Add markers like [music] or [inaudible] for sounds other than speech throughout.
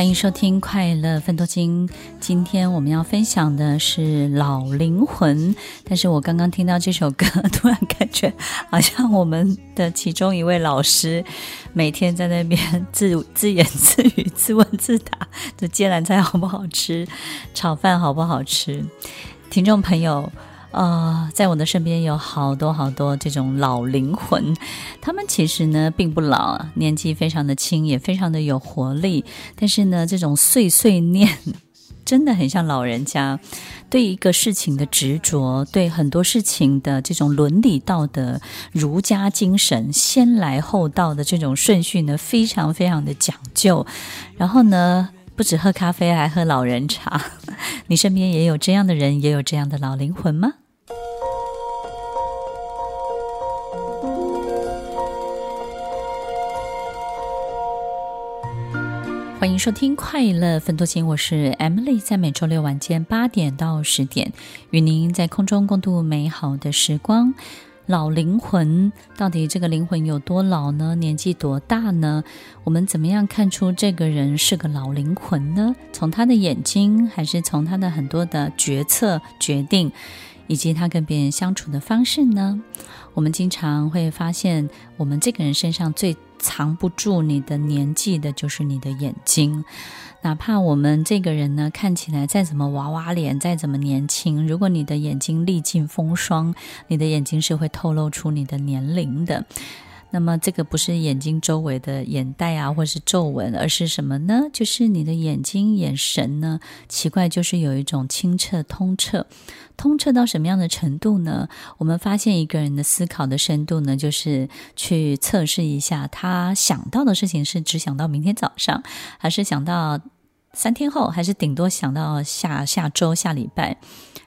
欢迎收听《快乐分多金》。今天我们要分享的是《老灵魂》，但是我刚刚听到这首歌，突然感觉好像我们的其中一位老师每天在那边自 [laughs] 自言自语、自问自答：这芥蓝菜好不好吃？炒饭好不好吃？听众朋友。啊、在我的身边有好多好多这种老灵魂，他们其实呢并不老，年纪非常的轻，也非常的有活力。但是呢，这种碎碎念真的很像老人家对一个事情的执着，对很多事情的这种伦理道德、儒家精神、先来后到的这种顺序呢，非常非常的讲究。然后呢，不止喝咖啡，还喝老人茶。[laughs] 你身边也有这样的人，也有这样的老灵魂吗？欢迎收听《快乐分多金》，我是 Emily，在每周六晚间八点到十点，与您在空中共度美好的时光。老灵魂，到底这个灵魂有多老呢？年纪多大呢？我们怎么样看出这个人是个老灵魂呢？从他的眼睛，还是从他的很多的决策、决定，以及他跟别人相处的方式呢？我们经常会发现，我们这个人身上最藏不住你的年纪的，就是你的眼睛。哪怕我们这个人呢，看起来再怎么娃娃脸，再怎么年轻，如果你的眼睛历尽风霜，你的眼睛是会透露出你的年龄的。那么这个不是眼睛周围的眼袋啊，或是皱纹，而是什么呢？就是你的眼睛眼神呢，奇怪，就是有一种清澈通彻，通彻到什么样的程度呢？我们发现一个人的思考的深度呢，就是去测试一下他想到的事情是只想到明天早上，还是想到三天后，还是顶多想到下下周下礼拜。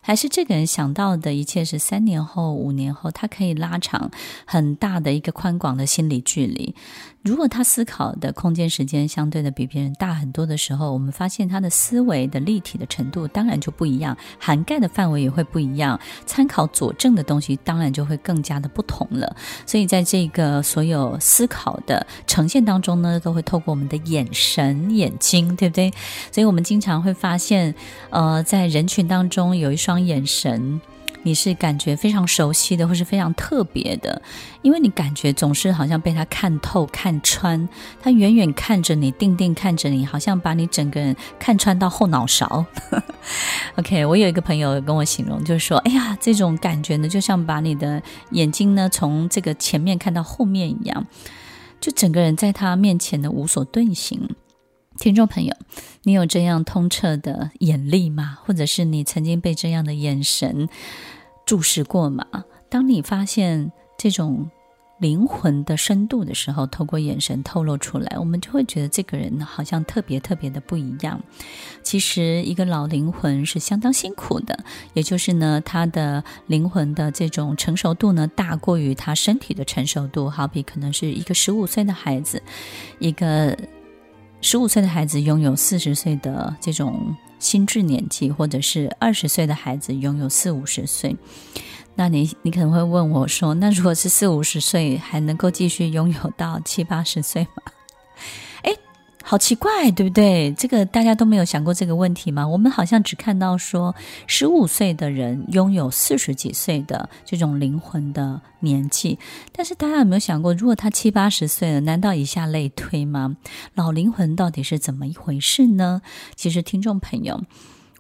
还是这个人想到的一切是三年后、五年后，他可以拉长很大的一个宽广的心理距离。如果他思考的空间时间相对的比别人大很多的时候，我们发现他的思维的立体的程度当然就不一样，涵盖的范围也会不一样，参考佐证的东西当然就会更加的不同了。所以在这个所有思考的呈现当中呢，都会透过我们的眼神、眼睛，对不对？所以我们经常会发现，呃，在人群当中有一双眼神。你是感觉非常熟悉的，或是非常特别的，因为你感觉总是好像被他看透、看穿。他远远看着你，定定看着你，好像把你整个人看穿到后脑勺。[laughs] OK，我有一个朋友跟我形容，就是说：“哎呀，这种感觉呢，就像把你的眼睛呢从这个前面看到后面一样，就整个人在他面前呢无所遁形。”听众朋友，你有这样通彻的眼力吗？或者是你曾经被这样的眼神注视过吗？当你发现这种灵魂的深度的时候，透过眼神透露出来，我们就会觉得这个人好像特别特别的不一样。其实，一个老灵魂是相当辛苦的，也就是呢，他的灵魂的这种成熟度呢，大过于他身体的成熟度。好比可能是一个十五岁的孩子，一个。十五岁的孩子拥有四十岁的这种心智年纪，或者是二十岁的孩子拥有四五十岁。那你你可能会问我说：“那如果是四五十岁，还能够继续拥有到七八十岁吗？”好奇怪，对不对？这个大家都没有想过这个问题吗？我们好像只看到说，十五岁的人拥有四十几岁的这种灵魂的年纪，但是大家有没有想过，如果他七八十岁了，难道以下类推吗？老灵魂到底是怎么一回事呢？其实，听众朋友，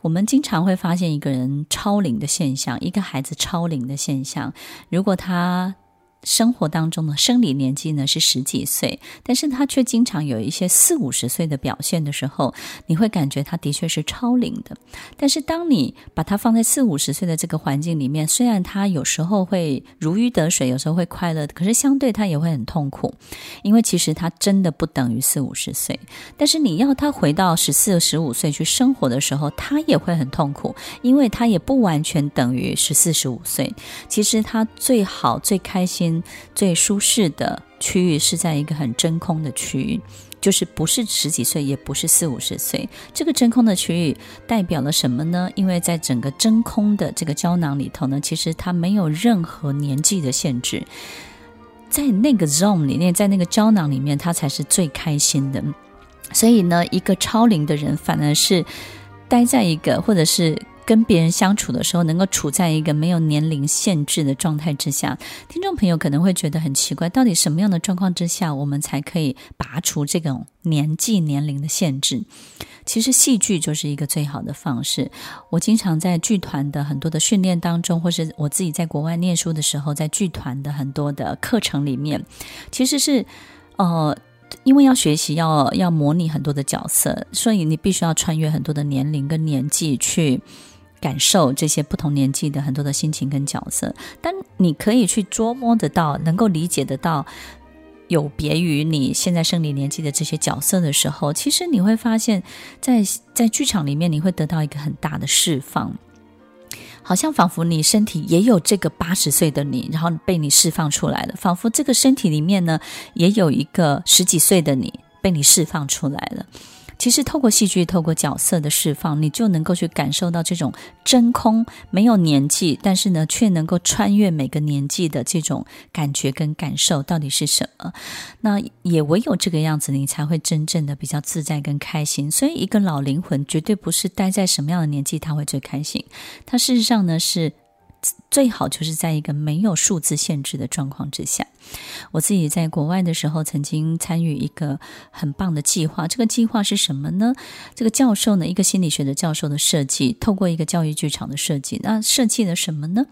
我们经常会发现一个人超龄的现象，一个孩子超龄的现象，如果他。生活当中的生理年纪呢是十几岁，但是他却经常有一些四五十岁的表现的时候，你会感觉他的确是超龄的。但是当你把他放在四五十岁的这个环境里面，虽然他有时候会如鱼得水，有时候会快乐，可是相对他也会很痛苦，因为其实他真的不等于四五十岁。但是你要他回到十四、十五岁去生活的时候，他也会很痛苦，因为他也不完全等于十四、十五岁。其实他最好、最开心。最舒适的区域是在一个很真空的区域，就是不是十几岁，也不是四五十岁。这个真空的区域代表了什么呢？因为在整个真空的这个胶囊里头呢，其实它没有任何年纪的限制，在那个 zone 里面，在那个胶囊里面，它才是最开心的。所以呢，一个超龄的人反而是待在一个，或者是。跟别人相处的时候，能够处在一个没有年龄限制的状态之下，听众朋友可能会觉得很奇怪，到底什么样的状况之下，我们才可以拔除这种年纪年龄的限制？其实戏剧就是一个最好的方式。我经常在剧团的很多的训练当中，或是我自己在国外念书的时候，在剧团的很多的课程里面，其实是，呃。因为要学习，要要模拟很多的角色，所以你必须要穿越很多的年龄跟年纪去感受这些不同年纪的很多的心情跟角色。但你可以去捉摸得到，能够理解得到，有别于你现在生理年纪的这些角色的时候，其实你会发现在，在在剧场里面，你会得到一个很大的释放。好像仿佛你身体也有这个八十岁的你，然后被你释放出来了。仿佛这个身体里面呢，也有一个十几岁的你被你释放出来了。其实，透过戏剧，透过角色的释放，你就能够去感受到这种真空，没有年纪，但是呢，却能够穿越每个年纪的这种感觉跟感受到底是什么？那也唯有这个样子，你才会真正的比较自在跟开心。所以，一个老灵魂绝对不是待在什么样的年纪他会最开心，他事实上呢是。最好就是在一个没有数字限制的状况之下。我自己在国外的时候，曾经参与一个很棒的计划。这个计划是什么呢？这个教授呢，一个心理学的教授的设计，透过一个教育剧场的设计，那设计了什么呢？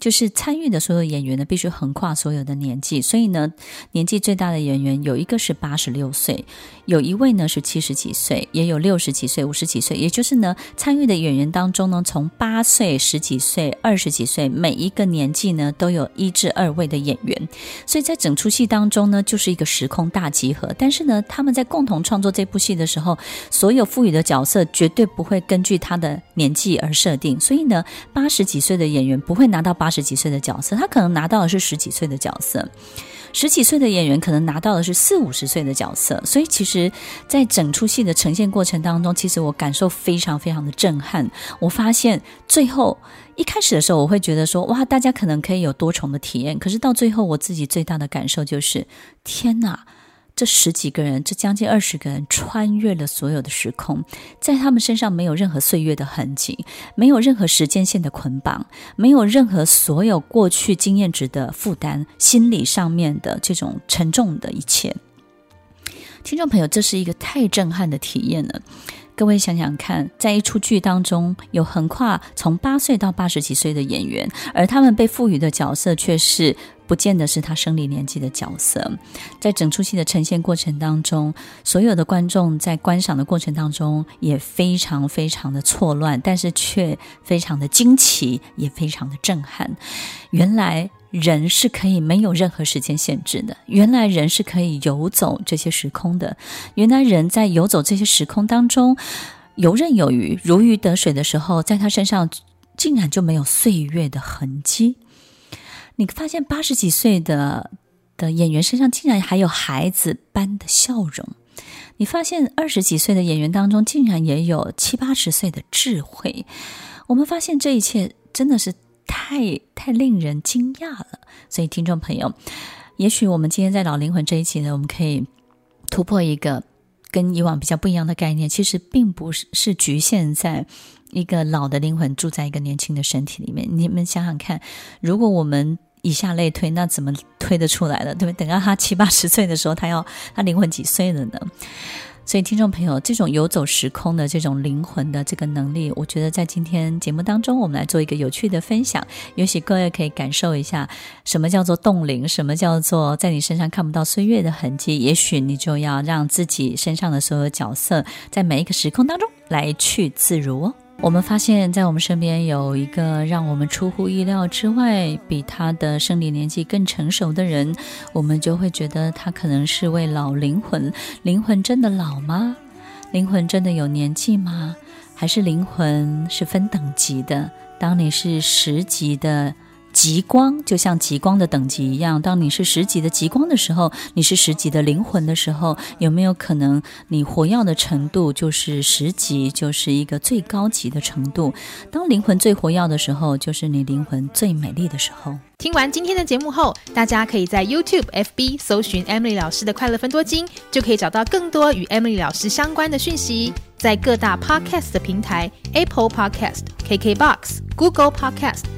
就是参与的所有演员呢，必须横跨所有的年纪。所以呢，年纪最大的演员有一个是八十六岁，有一位呢是七十几岁，也有六十几岁、五十几岁。也就是呢，参与的演员当中呢，从八岁、十几岁、二十几岁岁。每一个年纪呢，都有一至二位的演员，所以在整出戏当中呢，就是一个时空大集合。但是呢，他们在共同创作这部戏的时候，所有赋予的角色绝对不会根据他的年纪而设定。所以呢，八十几岁的演员不会拿到八十几岁的角色，他可能拿到的是十几岁的角色。十几岁的演员可能拿到的是四五十岁的角色，所以其实，在整出戏的呈现过程当中，其实我感受非常非常的震撼。我发现最后一开始的时候，我会觉得说，哇，大家可能可以有多重的体验。可是到最后，我自己最大的感受就是，天哪！这十几个人，这将近二十个人，穿越了所有的时空，在他们身上没有任何岁月的痕迹，没有任何时间线的捆绑，没有任何所有过去经验值的负担，心理上面的这种沉重的一切。听众朋友，这是一个太震撼的体验了。各位想想看，在一出剧当中，有横跨从八岁到八十几岁的演员，而他们被赋予的角色却是。不见得是他生理年纪的角色，在整出戏的呈现过程当中，所有的观众在观赏的过程当中也非常非常的错乱，但是却非常的惊奇，也非常的震撼。原来人是可以没有任何时间限制的，原来人是可以游走这些时空的，原来人在游走这些时空当中游刃有余、如鱼得水的时候，在他身上竟然就没有岁月的痕迹。你发现八十几岁的的演员身上竟然还有孩子般的笑容，你发现二十几岁的演员当中竟然也有七八十岁的智慧。我们发现这一切真的是太太令人惊讶了。所以，听众朋友，也许我们今天在老灵魂这一期呢，我们可以突破一个跟以往比较不一样的概念。其实并不是是局限在。一个老的灵魂住在一个年轻的身体里面，你们想想看，如果我们以下类推，那怎么推得出来的？对不对？等到他七八十岁的时候，他要他灵魂几岁了呢？所以，听众朋友，这种游走时空的这种灵魂的这个能力，我觉得在今天节目当中，我们来做一个有趣的分享，也许各位可以感受一下什么叫做冻龄，什么叫做在你身上看不到岁月的痕迹。也许你就要让自己身上的所有角色，在每一个时空当中来去自如哦。我们发现，在我们身边有一个让我们出乎意料之外，比他的生理年纪更成熟的人，我们就会觉得他可能是位老灵魂。灵魂真的老吗？灵魂真的有年纪吗？还是灵魂是分等级的？当你是十级的。极光就像极光的等级一样，当你是十级的极光的时候，你是十级的灵魂的时候，有没有可能你活跃的程度就是十级，就是一个最高级的程度？当灵魂最活跃的时候，就是你灵魂最美丽的时候。听完今天的节目后，大家可以在 YouTube、FB 搜寻 Emily 老师的快乐分多金，就可以找到更多与 Emily 老师相关的讯息。在各大 Podcast 的平台，Apple Podcast、KKBox、Google Podcast。